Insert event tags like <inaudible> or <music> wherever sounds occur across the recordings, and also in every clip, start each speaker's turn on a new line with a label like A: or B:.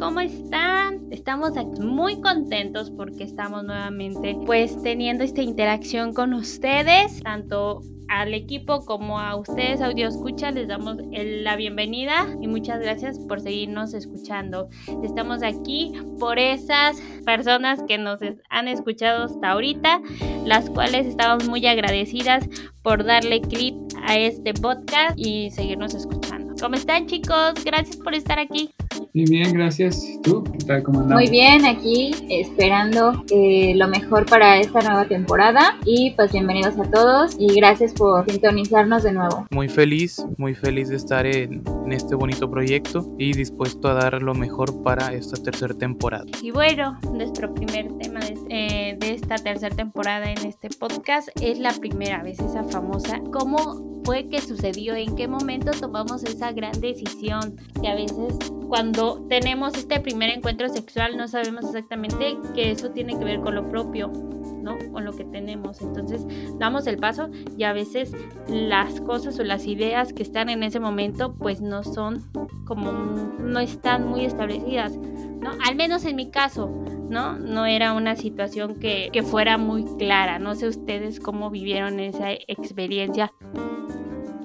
A: ¿cómo están? Estamos muy contentos porque estamos nuevamente pues teniendo esta interacción con ustedes, tanto al equipo como a ustedes audio escucha les damos la bienvenida y muchas gracias por seguirnos escuchando. Estamos aquí por esas personas que nos han escuchado hasta ahorita, las cuales estamos muy agradecidas por darle clic a este podcast y seguirnos escuchando. ¿Cómo están chicos? Gracias por estar aquí.
B: Muy bien, gracias. ¿Tú? ¿Qué tal? ¿Cómo
C: Muy bien, aquí esperando eh, lo mejor para esta nueva temporada. Y pues bienvenidos a todos y gracias por sintonizarnos de nuevo.
D: Muy feliz, muy feliz de estar en, este bonito proyecto y dispuesto a dar lo mejor para esta tercera temporada.
A: Y bueno, nuestro primer tema de, eh, de esta tercera temporada en este podcast es la primera vez, esa famosa, ¿cómo fue que sucedió? ¿En qué momento tomamos esa gran decisión? Que a veces cuando tenemos este primer encuentro sexual no sabemos exactamente que eso tiene que ver con lo propio, ¿no? Con lo que tenemos. Entonces damos el paso y a veces las cosas o las ideas que están en ese momento pues no son como, no están muy establecidas, ¿no? Al menos en mi caso, ¿no? No era una situación que, que fuera muy clara. No sé ustedes cómo vivieron esa experiencia.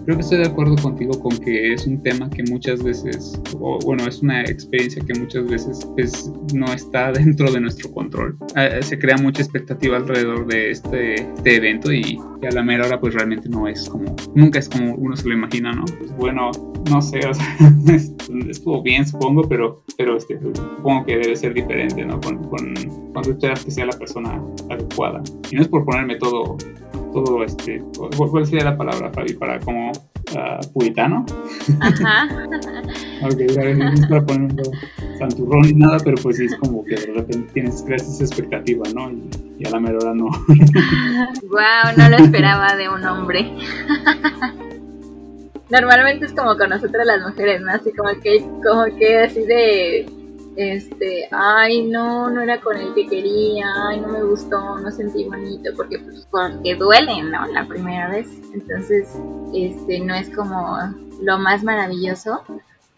B: Creo que estoy de acuerdo contigo con que es un tema que muchas veces, o bueno, es una experiencia que muchas veces pues, no está <laughs> dentro de nuestro control. Ah, eh, se crea mucha expectativa alrededor de este, este evento y, a la mera hora pues realmente no es como, nunca es como uno se lo imagina, ¿no? Pues bueno, no sé, o sea, <laughs> estuvo bien supongo, pero, pero este, supongo que debe ser diferente, ¿no? Con, con, cuando esperas que sea la persona adecuada. Y no es por ponerme todo todo este, ¿cuál sería la palabra, Fabi? Para como uh, puritano. Ajá. <laughs> ok, no es para ponerlo santurrón ni nada, pero pues sí es como que de repente tienes, creas esa expectativa, ¿no? Y, y a la mera hora no. <laughs>
C: wow, no lo esperaba de un hombre. <laughs> Normalmente es como con nosotras las mujeres, ¿no? Así como que, como que así de este, ay, no, no era con el que quería, ay, no me gustó, no sentí bonito, porque pues que duele, ¿no? La primera vez. Entonces, este, no es como lo más maravilloso,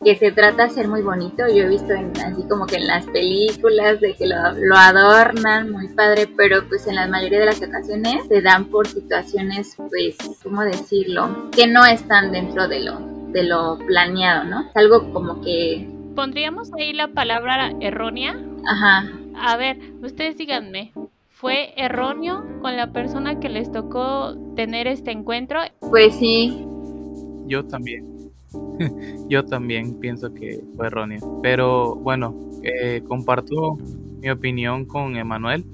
C: que se trata de ser muy bonito. Yo he visto así como que en las películas de que lo, lo, adornan muy padre, pero pues en la mayoría de las ocasiones se dan por situaciones, pues, ¿cómo decirlo? Que no están dentro de lo, de lo planeado, ¿no? Es algo como que
A: pondríamos ahí la palabra errónea.
C: Ajá.
A: A ver, ustedes díganme, ¿fue erróneo con la persona que les tocó tener este encuentro?
C: Pues sí.
D: Yo también. <laughs> Yo también pienso que fue erróneo. Pero bueno, eh, comparto mi opinión con Emanuel.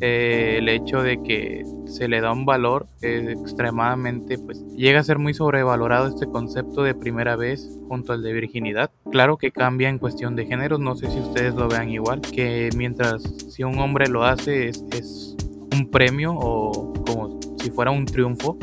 D: Eh, el hecho de que se le da un valor extremadamente, pues llega a ser muy sobrevalorado este concepto de primera vez junto al de virginidad. Claro que cambia en cuestión de géneros, no sé si ustedes lo vean igual, que mientras si un hombre lo hace es, un premio o como si fuera un triunfo,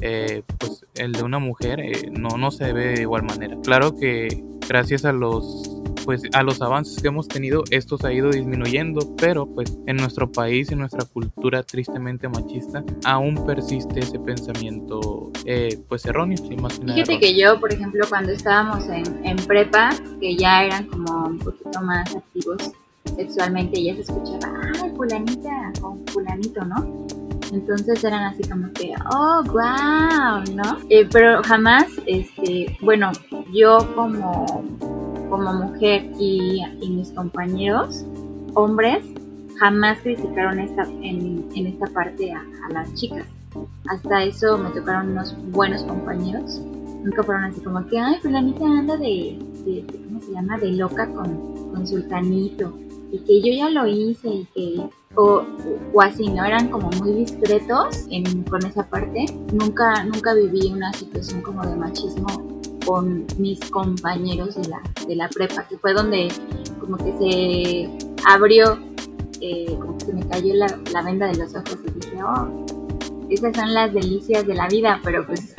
D: eh, pues el de una mujer eh, no, no se ve de igual manera. Claro que gracias a los pues a los avances que hemos tenido esto se ha ido disminuyendo, pero pues en nuestro país, en nuestra cultura tristemente machista, aún persiste ese pensamiento eh, pues erróneo.
C: Fíjate que yo, por ejemplo, cuando estábamos en, en prepa, que ya eran como un poquito más activos sexualmente, ya se escuchaba, ay, fulanita o fulanito, ¿no? Entonces eran así como que, oh, wow, ¿no? Eh, pero jamás, este, bueno, yo como como mujer y, mis compañeros, hombres, jamás criticaron esta, en, esta parte a, las chicas. Hasta eso me tocaron unos buenos compañeros. Nunca fueron así como que, ay, fulanita anda de, de, ¿cómo se llama? De loca con, con sultanito. Y que yo ya lo hice y que o, o, así, ¿no? Eran como muy discretos en, con esa parte. Nunca, nunca viví una situación como de machismo con mis compañeros de la, de la prepa, que fue donde como que se abrió, eh, como que se me cayó la, la, venda de los ojos y dije, oh, esas son las delicias de la vida, pero pues,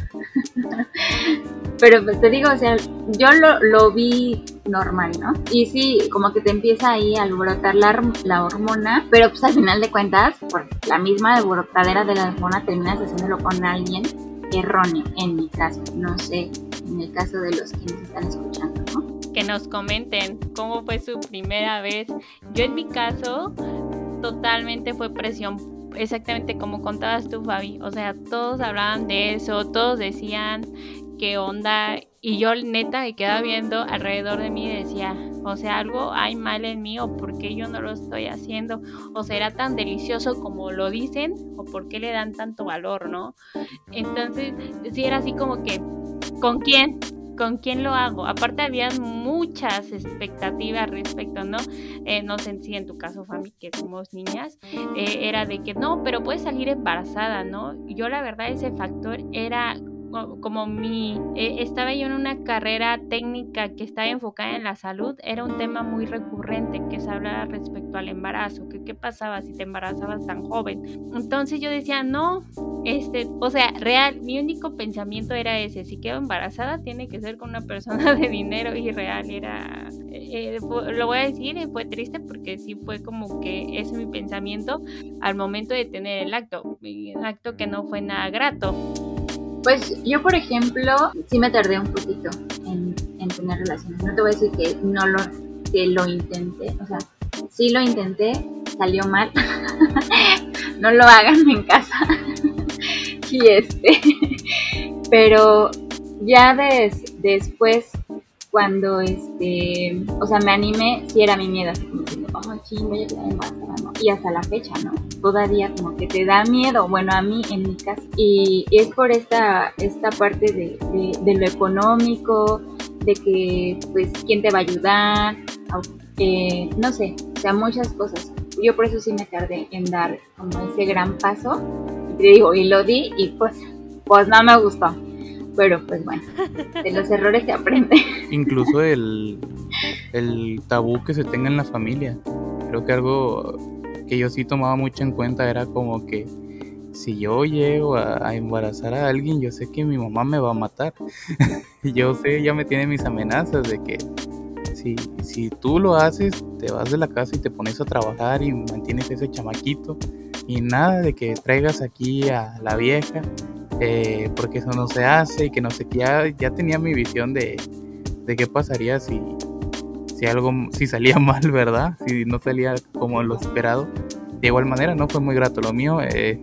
C: <laughs> pero pues te digo, o sea, yo lo, lo vi normal, ¿no? Y sí, como que te empieza ahí a alborotar la, la hormona, pero pues al final de cuentas, por la misma alborotadera de la hormona terminas haciéndolo con alguien erróneo, en mi caso, no sé en el caso de los que nos están escuchando, ¿no?
A: que nos comenten cómo fue su primera vez. Yo en mi caso, totalmente fue presión exactamente como contabas tú, Fabi. O sea, todos hablaban de eso, todos decían qué onda. Y yo neta me quedaba viendo alrededor de mí y decía, o sea, algo hay mal en mí o por qué yo no lo estoy haciendo. O será tan delicioso como lo dicen o por qué le dan tanto valor, ¿no? Entonces, sí era así como que, ¿con quién? ¿Con quién lo hago? Aparte había muchas expectativas respecto, ¿no? Eh, no sé si en tu caso, Fami, que somos niñas, eh, era de que no, pero puedes salir embarazada, ¿no? Yo la verdad ese factor era como mi, eh, estaba yo en una carrera técnica que estaba enfocada en la salud, era un tema muy recurrente que se hablaba respecto al embarazo, que qué pasaba si te embarazabas tan joven. Entonces yo decía, no, este, o sea, real, mi único pensamiento era ese, si quedo embarazada tiene que ser con una persona <laughs> de dinero y real, era, eh, lo voy a decir, fue triste porque sí fue como que ese es mi pensamiento al momento de tener el acto, un acto que no fue nada grato.
C: Pues yo, por ejemplo, sí me tardé un poquito en, tener relaciones. No te voy a decir que no lo, que lo intenté, o sea, sí lo intenté, salió mal. <laughs> no lo hagan en casa. <laughs> y este, pero ya después cuando este, o sea, me animé, sí era mi miedo, voy a quedar embarazada, ¿no? Y hasta la fecha, ¿no? Todavía como que te da miedo, bueno, a mí en mi caso. Y, es por esta, esta parte de, de, lo económico, de que, pues, quién te va a ayudar, eh, no sé, o sea, muchas cosas. Yo por eso sí me tardé en dar como ese gran paso. Y te digo, y lo di y pues, pues no me gustó pero pues bueno, de los errores se aprende.
D: Incluso el, el tabú que se tenga en la familia. Creo que algo que yo sí tomaba mucho en cuenta era como que si yo llego a, embarazar a alguien, yo sé que mi mamá me va a matar. <laughs> yo sé, ya me tiene mis amenazas de que si, si tú lo haces, te vas de la casa y te pones a trabajar y mantienes ese chamaquito. Y nada de que traigas aquí a la vieja eh, porque eso no se hace y que no sé qué, ya, ya tenía mi visión de, de qué pasaría si, si algo, si salía <laughs> mal, ¿verdad? Si no salía como lo esperado. De igual manera, no fue muy grato. Lo mío, eh,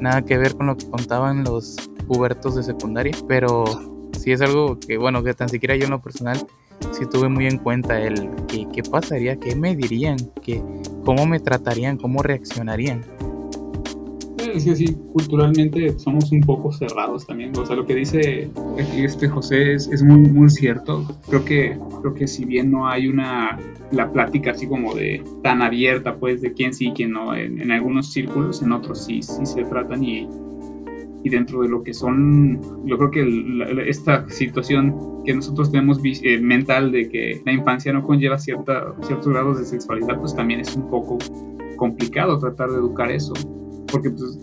D: nada que ver con lo que contaban los pubertos de secundaria, pero sí es algo que, bueno, que tan siquiera yo en lo personal sí tuve muy en cuenta el que, qué pasaría, qué me dirían, que, cómo me tratarían, cómo reaccionarían
B: es que sí, culturalmente somos un poco cerrados también. O sea, lo que dice este José es, muy, muy cierto. Creo que, creo que si bien no hay una, la plática así como de tan abierta, pues, de quién sí y quién no, en, algunos círculos, en otros sí, sí se tratan y, y dentro de lo que son, yo creo que esta situación que nosotros tenemos eh, mental de que la infancia no conlleva cierta, ciertos grados de sexualidad, pues también es un poco complicado tratar de educar eso porque pues,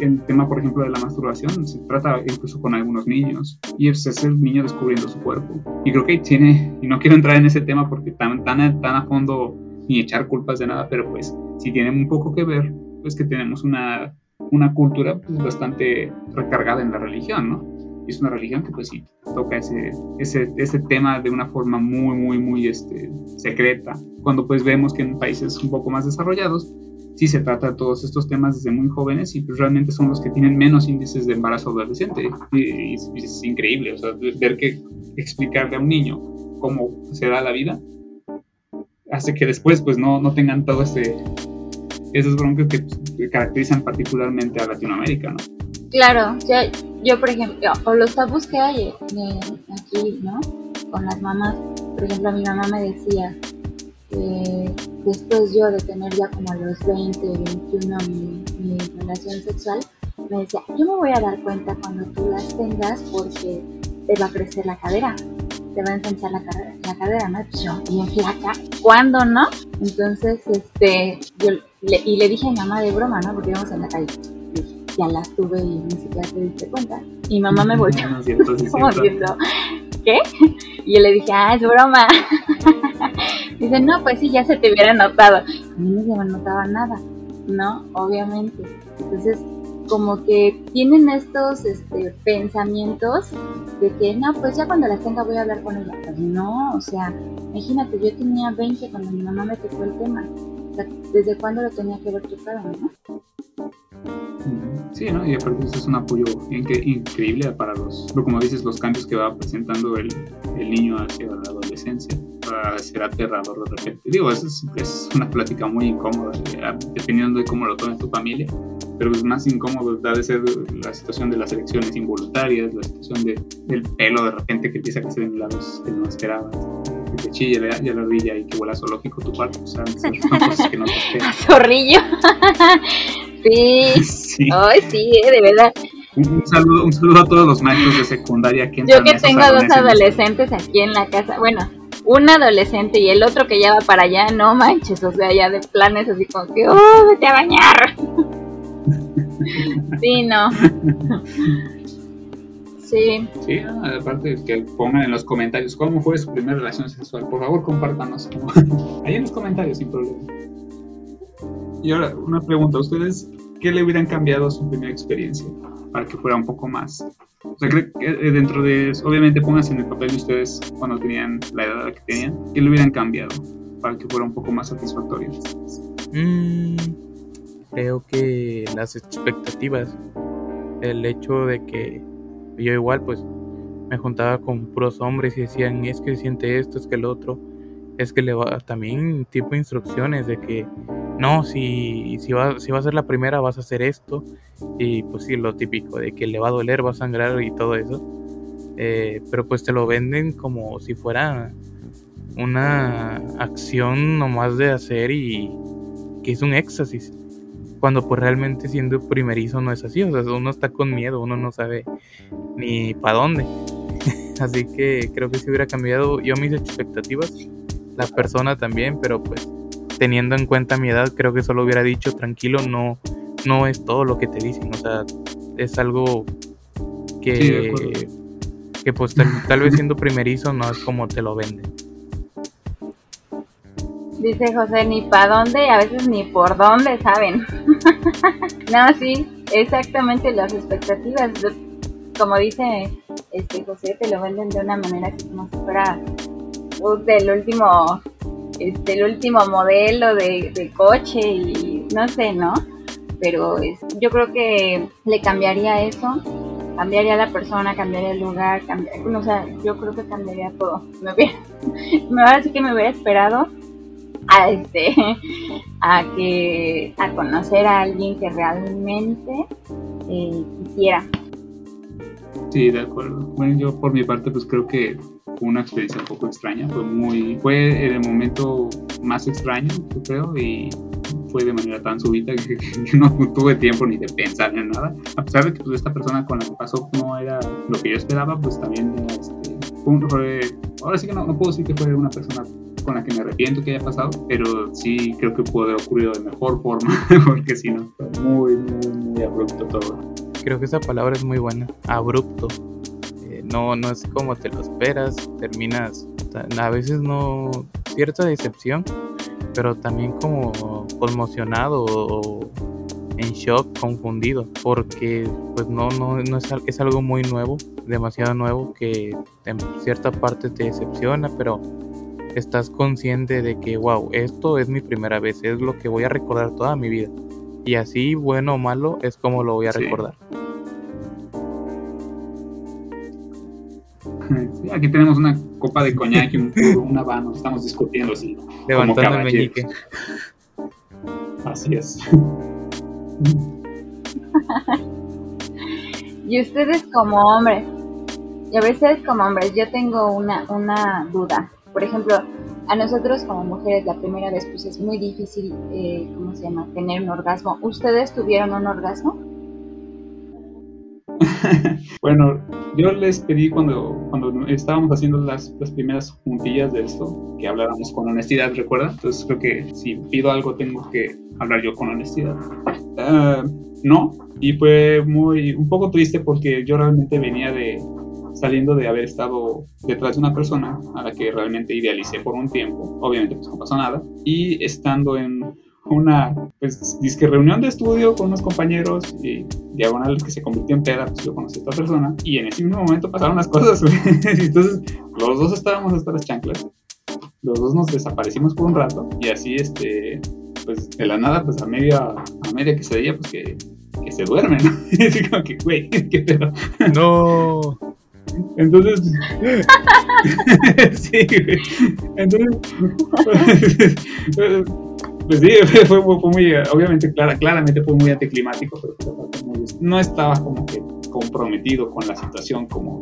B: el tema, por ejemplo, de la masturbación se trata incluso con algunos niños y es, el niño descubriendo su cuerpo. Y creo que tiene, y no quiero entrar en ese tema porque tan, tan, tan a fondo ni echar culpas de nada, pero pues sí tiene un poco que ver, pues que tenemos una, una cultura pues, bastante recargada en la religión, ¿no? Es una religión que pues sí toca ese, ese, ese tema de una forma muy, muy, muy este, secreta. Cuando pues vemos que en países un poco más desarrollados sí se trata todos estos temas desde muy jóvenes y pues realmente son los que tienen menos índices de embarazo adolescente. Y, es increíble, o sea, ver que explicarle a un niño cómo se da la vida hace que después pues no, no tengan todo ese esos broncos que, pues, caracterizan particularmente a Latinoamérica, ¿no?
C: Claro, yo por ejemplo, o los tabús que hay eh, aquí, ¿no? Con las mamás, por ejemplo, mi mamá me decía, después yo de tener ya como a los 20, 21 mi, mi relación sexual, me decía, yo me voy a dar cuenta cuando tú las tengas porque te va a crecer la cadera, te va a ensanchar la, cadera, la cadera, ¿no? Yo, bien flaca, ¿cuándo no? Entonces, este, yo le, y le dije a mi mamá de broma, ¿no? Porque íbamos en la calle. ya las tuve y ni siquiera te diste cuenta. Y mamá me <laughs> volvió <laughs> como diciendo, ¿qué? <laughs> Y yo le dije, ah, es broma. Dice, no, pues sí, ya se te hubiera notado. A mí no se me notaba nada, ¿no? Obviamente. Entonces, como que tienen estos este, pensamientos de que no, pues ya cuando las tenga voy a hablar con ella. Pues no, o sea, imagínate, yo tenía 20 cuando mi mamá me tocó el tema. O sea, ¿desde cuándo lo tenía que haber tocado, no?
B: Sí, ¿no? Y aparte eso es un apoyo increíble para los, como dices, los cambios que va presentando el, el niño hacia la adolescencia. Para ser aterrador de repente. Digo, eso es, es una plática muy incómoda, eh, dependiendo de cómo lo tome tu familia pero es más incómodo da de ser la situación de las elecciones involuntarias, la situación de, del pelo de repente que empieza a crecer en lados que no esperabas, que te chille ya la rodilla y que vuela zoológico tu cuarto, o sea, <laughs> cosas que no te esperas.
C: Zorrillo. <laughs> sí. sí. Ay, sí, eh, de verdad.
B: Un, saludo, un saludo a todos los maestros de secundaria
C: que Yo que tengo dos adolescentes aquí en la casa, bueno, un adolescente y el otro que ya va para allá, no manches, o sea, ya de planes así como que, oh, vete a bañar. <laughs> Sí, no. Sí.
B: Sí, aparte que pongan en los comentarios cómo fue su primera relación sexual. Por favor, compártanos. <laughs> Ahí en los comentarios, sin problema. Y ahora, una pregunta. ¿Ustedes qué le hubieran cambiado a su primera experiencia para que fuera un poco más? O sea, que eh, dentro de. Obviamente, pónganse en el papel de ustedes cuando tenían la edad que tenían. ¿Qué le hubieran cambiado para que fuera un poco más satisfactorio?
D: Mmm creo que las expectativas, el hecho de que yo igual pues me juntaba con puros hombres y decían es que siente esto, es que el otro, es que le va también tipo instrucciones de que no, si, si, va, si va a ser la primera vas a hacer esto y pues sí, lo típico de que le va a doler, va a sangrar y todo eso. Eh, pero pues te lo venden como si fuera una acción nomás de hacer y que es un éxtasis cuando pues realmente siendo primerizo no es así, o sea, uno está con miedo, uno no sabe ni para dónde. <laughs> así que creo que si hubiera cambiado yo mis expectativas, la persona también, pero pues teniendo en cuenta mi edad, creo que solo hubiera dicho tranquilo, no, no es todo lo que te dicen, o sea, es algo que, que pues tal, tal vez <laughs> siendo primerizo no es como te lo venden.
C: Dice José, ni para dónde, a veces ni por dónde saben. <laughs> no, sí, exactamente las expectativas. Como dice este José, te lo venden de una manera así como si fuera uh, del último, este, el último modelo de, coche y no sé, ¿no? Pero yo creo que le cambiaría eso cambiaría la persona, cambiaría el lugar, cambiaría, o sea, yo creo que cambiaría todo. Me hubiera, <laughs> ahora sí que me hubiera esperado a este <laughs> a que a conocer a alguien que realmente eh, quisiera
B: sí de acuerdo bueno yo por mi parte pues creo que fue una experiencia un poco extraña fue muy fue el momento más extraño yo creo y fue de manera tan súbita <laughs> que, no tuve tiempo ni de pensar en nada a pesar de que pues esta persona con la que pasó no era lo que yo esperaba pues también este, fue, ahora sí que no, no puedo decir que fue una persona con la que me arrepiento que haya pasado, pero sí creo que pudo haber ocurrido de mejor forma, <laughs> porque si no, fue muy, muy, muy abrupto todo.
D: Creo que esa palabra es muy buena, abrupto. Eh, no, no es como te lo esperas, terminas, a veces no, cierta decepción, pero también como conmocionado o en shock, confundido, porque pues no, no, no es, es algo muy nuevo, demasiado nuevo que en cierta parte te decepciona, pero estás consciente de que, wow, esto es mi primera vez, es lo que voy a recordar toda mi vida. Y así, bueno o malo, es como lo voy a recordar.
B: Aquí tenemos una copa de coñac y un una vano, estamos discutiendo así.
D: Levantando el meñique.
B: Así es.
C: y ustedes como hombres, y a veces como hombres, yo tengo una, una duda. Por ejemplo, a nosotros como mujeres la primera vez pues es muy difícil, eh, ¿cómo se llama?, tener un orgasmo. ¿Ustedes tuvieron un orgasmo? <laughs>
B: bueno, yo les pedí cuando, cuando estábamos haciendo las, las, primeras juntillas de esto, que habláramos con honestidad, ¿recuerda? Entonces creo que si pido algo tengo que hablar yo con honestidad. Ah, no, y fue muy, un poco triste porque yo realmente venía de, saliendo de haber estado detrás de una persona a la que realmente idealicé por un tiempo, obviamente pues no pasó nada, y estando en una, pues, disque reunión de estudio con unos compañeros y diagonal que se convirtió en peda, pues yo conocí a esta persona y en ese mismo momento pasaron las cosas, <laughs> Entonces, los dos estábamos hasta las chanclas, los dos nos desaparecimos por un rato y así, este, pues, de la nada, pues, a media, a media que se veía, pues, que, que se duerme, ¿no? <laughs> Y así como que, güey, <laughs> qué pedo.
D: No.
B: Entonces, sí, güey. Entonces, pues sí, <laughs> fue, fue, muy, obviamente, clara, claramente fue muy anticlimático, pero no estaba como que comprometido con la situación, como,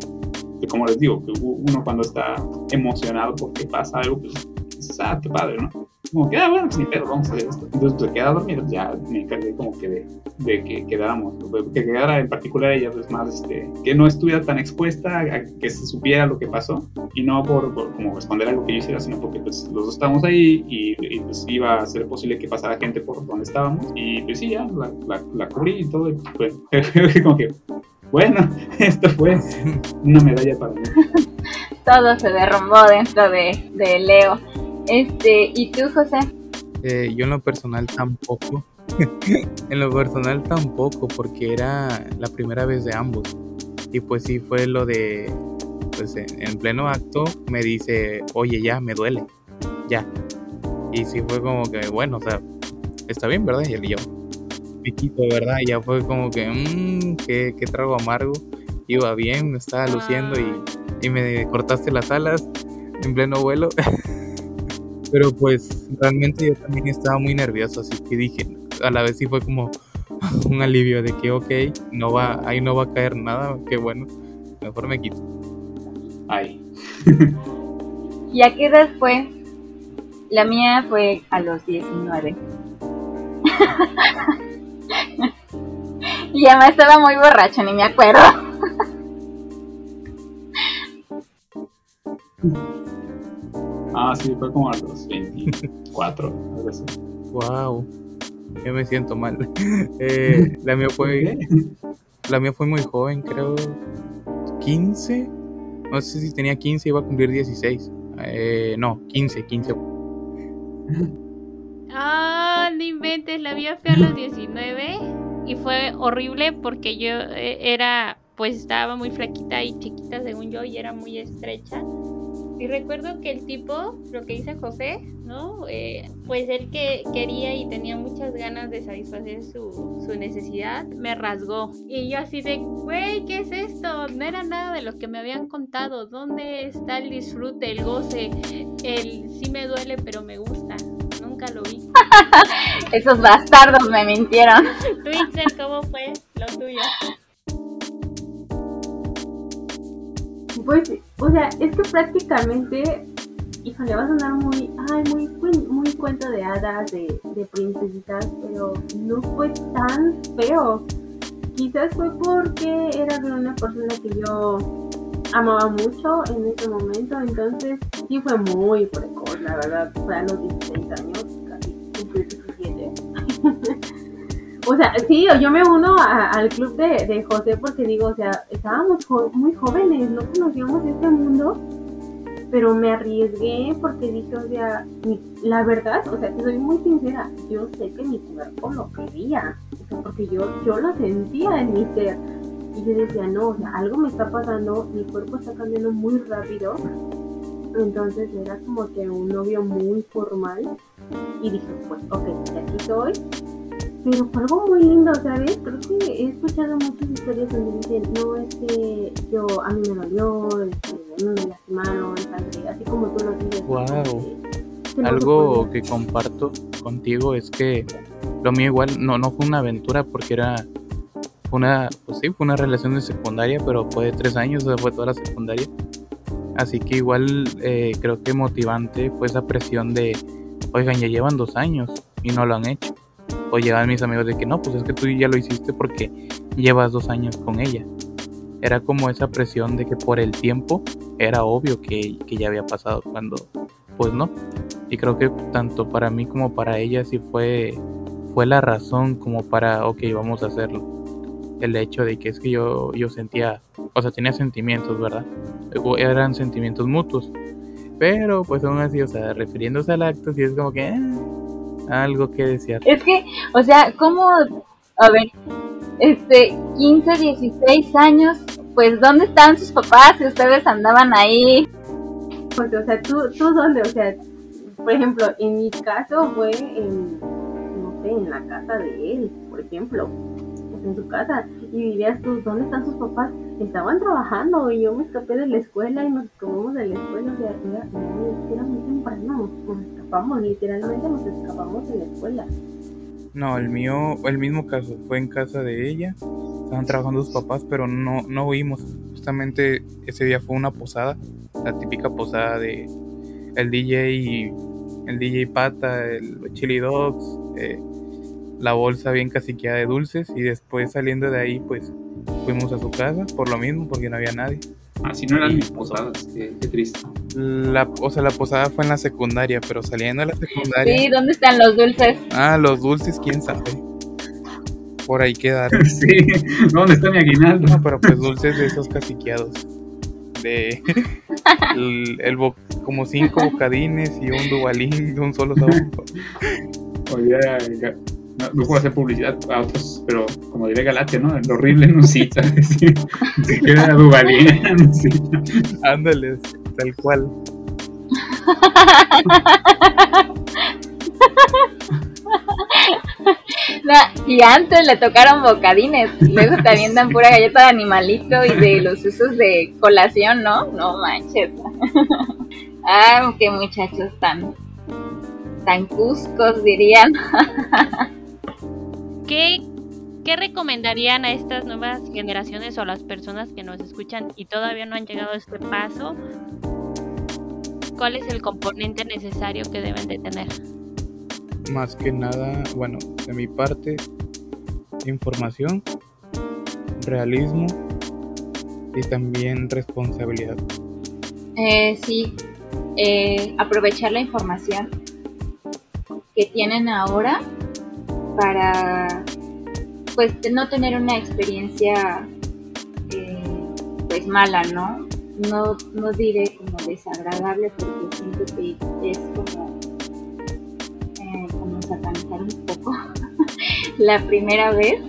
B: como les digo, que uno cuando está emocionado porque pasa algo, pues dices, ah, qué padre, ¿no? como que, ah, bueno, pues ni pedo, vamos a hacer esto. Entonces, pues quedé dormido, ya me encargué como que de, de, que quedáramos, que quedara en particular ella, pues más, este, que no estuviera tan expuesta a que se supiera lo que pasó y no por, como responder algo que yo hiciera, sino porque pues los dos estábamos ahí y, pues iba a ser posible que pasara gente por donde estábamos y pues sí, ya la, la, la cubrí y todo, y pues <laughs> como que, bueno, <laughs> esto fue una medalla para mí. <laughs>
C: todo se derrumbó dentro de, de Leo. Este, ¿y tú, José?
D: Eh, yo en lo personal tampoco. <laughs> en lo personal tampoco, porque era la primera vez de ambos. Y pues sí fue lo de, pues en, pleno acto me dice, oye, ya, me duele, ya. Y sí fue como que, bueno, o sea, está bien, ¿verdad? Y él y yo, piquito, ¿verdad? Ya fue como que, mmm, qué, qué trago amargo. Iba bien, me estaba luciendo y, y me cortaste las alas en pleno vuelo. <laughs> Pero pues realmente yo también estaba muy nervioso, así que dije, a la vez sí fue como <laughs> un alivio de que, ok, no va, ahí no va a caer nada, qué bueno, mejor me quito.
B: Ay. <laughs>
C: ¿Y a qué edad fue? La mía fue a los 19. y además estaba muy borracho, ni me acuerdo. <laughs>
B: Ah, sí, fue como a los 24, <laughs> algo así.
D: Wow, yo me siento mal. <laughs> Eh, la mía fue. La mía fue muy joven, creo. 15. No sé si tenía 15, iba a cumplir 16. Eh, no, 15, 15.
A: Ah, no inventes, la mía fue a los 19 y fue horrible porque yo eh, era, pues estaba muy flaquita y chiquita según yo y era muy estrecha. Y recuerdo que el tipo, lo que dice José, ¿no? Eh, pues él que quería y tenía muchas ganas de satisfacer su, su necesidad, me rasgó. Y yo así de, güey, ¿qué es esto? No era nada de lo que me habían contado. ¿Dónde está el disfrute, el goce? El sí me duele, pero me gusta. Nunca lo vi. <laughs>
C: Esos bastardos me mintieron.
A: Twixer, ¿cómo fue lo tuyo?
E: Pues, o sea, es que prácticamente, híjole, va a sonar muy, ay, muy, muy cuento de hadas, de, princesitas, pero no fue tan feo. Quizás fue porque era de una persona que yo amaba mucho en ese momento, entonces sí fue muy precoz, la verdad, fue a los 16 años, O sea, sí, yo me uno al club de, de, José porque digo, o sea, estábamos muy jóvenes, no conocíamos este mundo, pero me arriesgué porque dije, o sea, la verdad, o sea, soy muy sincera, yo sé que mi cuerpo lo quería, o sea, porque yo, yo lo sentía en mi ser. Y yo decía, no, o sea, algo me está pasando, mi cuerpo está cambiando muy rápido. Entonces era como que un novio muy formal. Y dije, pues, ok, aquí soy pero fue algo muy lindo, ¿sabes? Creo que he escuchado muchas historias donde dicen, no, es que yo, a mí me dolió, este, me lastimaron, así como tú lo dices.
D: Wow. Algo que comparto contigo es que lo mío igual no, no fue una aventura porque era una, pues sí, fue una relación de secundaria, pero fue de tres años, o sea, fue toda la secundaria. Así que igual eh, creo que motivante fue esa presión de, oigan, ya llevan dos años y no lo han hecho o llegaban mis amigos de que no, pues es que tú ya lo hiciste porque llevas dos años con ella. Era como esa presión de que por el tiempo era obvio que, que ya había pasado cuando pues no. Y creo que tanto para mí como para ella sí fue, fue la razón como para, ok, vamos a hacerlo. El hecho de que es que yo, yo sentía, o sea, tenía sentimientos, ¿verdad? Eran sentimientos mutuos. Pero pues aún así, o sea, refiriéndose al acto, sí es como que... Eh, Algo que desear.
C: Es que, o sea, ¿cómo? A ver, este, 15, 16 años, pues ¿dónde están sus papás si ustedes andaban ahí?
E: Porque, o sea, ¿tú, tú dónde? O sea, por ejemplo, en mi caso fue en, no sé, en la casa de él, por ejemplo, pues en su casa. Y dirías tú, ¿dónde están sus papás? Estaban trabajando y yo me escapé de la escuela y nos escapamos de la escuela. O sea, era, era- muy temprano, nos escapamos, literalmente nos escapamos de la escuela.
D: No, el mío, el mismo caso, fue en casa de ella. Estaban trabajando sus papás, pero no, no oímos. Justamente ese día fue una posada, la típica posada de el DJ, el DJ Pata, el Chili Dogs, eh, la bolsa bien caciqueada de dulces y después saliendo de ahí pues fuimos a su casa por lo mismo porque no había nadie.
B: Así no eran mis posadas, qué, qué triste.
D: La, o sea, la posada fue en la secundaria, pero saliendo de la secundaria,
C: Sí, ¿dónde están los dulces?
D: ah, los dulces, quién sabe. Por ahí quedaron. <laughs>
B: Sí, ¿dónde está mi aguinaldo?
D: No, pero pues dulces de esos caciqueados. De <laughs> el, el bo- como cinco bocadines y un dubalín de un solo sabor. <laughs>
B: Oye, no, no puedo hacer publicidad a otros, pero como diría Galatia, ¿no? El horrible Nusita. <laughs> sí, Se queda Nusita.
D: Ándales, tal cual.
C: No, y antes le tocaron bocadines, luego también dan pura galleta de animalito y de los usos de colación, ¿no? No manches. Ah, qué muchachos tan, tan cuscos dirían. <laughs>
A: ¿Qué, ¿Qué recomendarían a estas nuevas generaciones o a las personas que nos escuchan y todavía no han llegado a este paso? ¿Cuál es el componente necesario que deben de tener?
D: Más que nada, bueno, de mi parte, información, realismo y también responsabilidad.
C: Eh, sí, eh, aprovechar la información que tienen ahora para pues no tener una experiencia eh, pues mala, ¿no? No, no diré como desagradable porque siento que es como, eh, como satanizar un poco <laughs> la primera vez,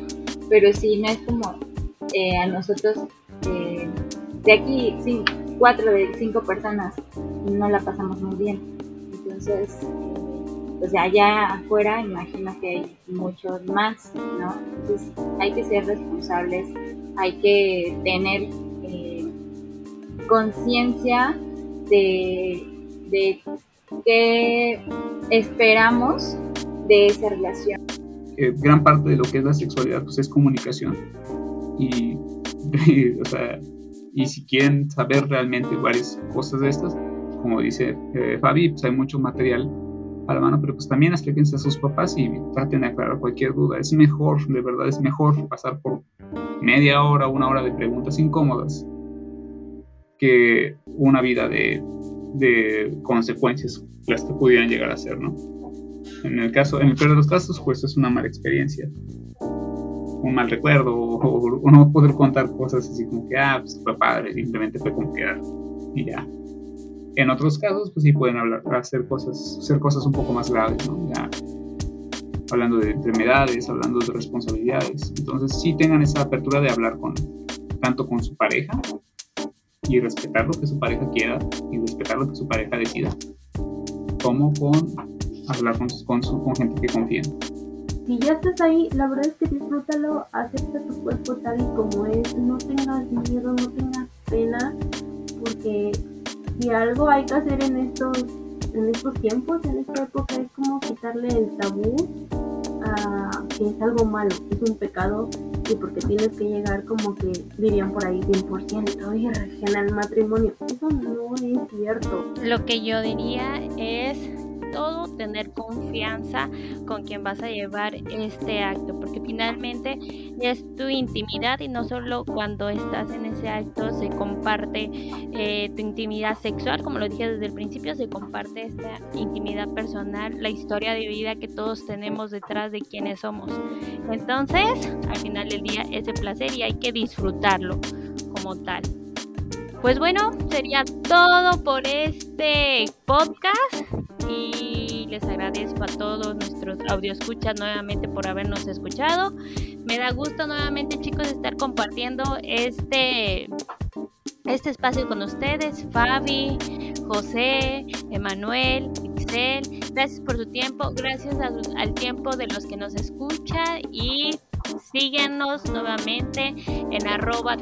C: pero sí, no es como eh, a nosotros eh, de aquí, cuatro de cinco personas no la pasamos muy bien. Entonces, pues allá afuera imagino que hay muchos más, ¿no? Entonces hay que ser responsables, hay que tener eh, conciencia de, de qué esperamos de esa relación.
B: Gran parte de lo que es la sexualidad pues es comunicación. Y, <laughs> y, o sea, y si quieren saber realmente varias cosas de estas, como dice eh, Fabi, pues hay mucho material a la mano, pero pues también explíquense a sus papás y traten de aclarar cualquier duda. Es mejor, de verdad es mejor pasar por media hora, una hora de preguntas incómodas que una vida de, de consecuencias, las que pudieran llegar a ser, ¿no? En el caso, en el peor de los casos, pues es una mala experiencia, un mal recuerdo, o, no poder contar cosas así como que, ah, pues fue padre, simplemente fue como que, ah, y ya. En otros casos, pues sí pueden hablar, hacer cosas, hacer cosas un poco más graves, ¿no? Ya, hablando de enfermedades, hablando de responsabilidades. Entonces sí tengan esa apertura de hablar con, tanto con su pareja y respetar lo que su pareja quiera y respetar lo que su pareja decida, como con hablar con, con, su, con gente que confíen.
E: Si ya estás ahí, la verdad es que disfrútalo, acepta tu cuerpo tal y como es, no tengas miedo, no tengas pena, porque si algo hay que hacer en estos, en estos tiempos, en esta época, es como quitarle el tabú a que es algo malo, es un pecado y porque tienes que llegar como que dirían por ahí 100% virgen al matrimonio. Eso no es cierto.
A: Lo que yo diría es todo tener confianza con quien vas a llevar este acto, porque finalmente es tu intimidad y no solo cuando estás en ese acto se comparte eh, tu intimidad sexual, como lo dije desde el principio, se comparte esta intimidad personal, la historia de vida que todos tenemos detrás de quienes somos. Entonces, al final del día, ese placer y hay que disfrutarlo como tal. Pues bueno, sería todo por este podcast y les agradezco a todos nuestros escuchas nuevamente por habernos escuchado. Me da gusto nuevamente chicos estar compartiendo este este espacio con ustedes, Fabi, José, Emanuel, Pixel. Gracias por su tiempo, gracias al tiempo de los que nos escuchan y síguenos nuevamente en arroba.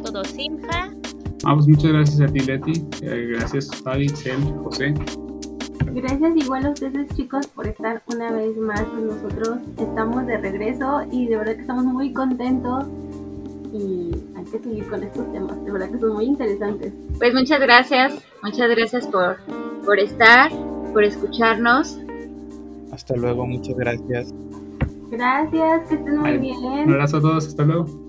B: Ah, pues muchas gracias a ti, Leti. Eh, gracias, Fabi, Pixel, José.
E: Gracias igual a ustedes chicos por estar una vez más con nosotros. Estamos de regreso y de verdad que estamos muy contentos y hay que seguir con estos temas, de verdad que son muy interesantes.
C: Pues muchas gracias, muchas gracias por, por estar, por escucharnos.
D: Hasta luego, muchas gracias.
E: Gracias, que estén muy bien. Un
B: abrazo a todos, hasta luego.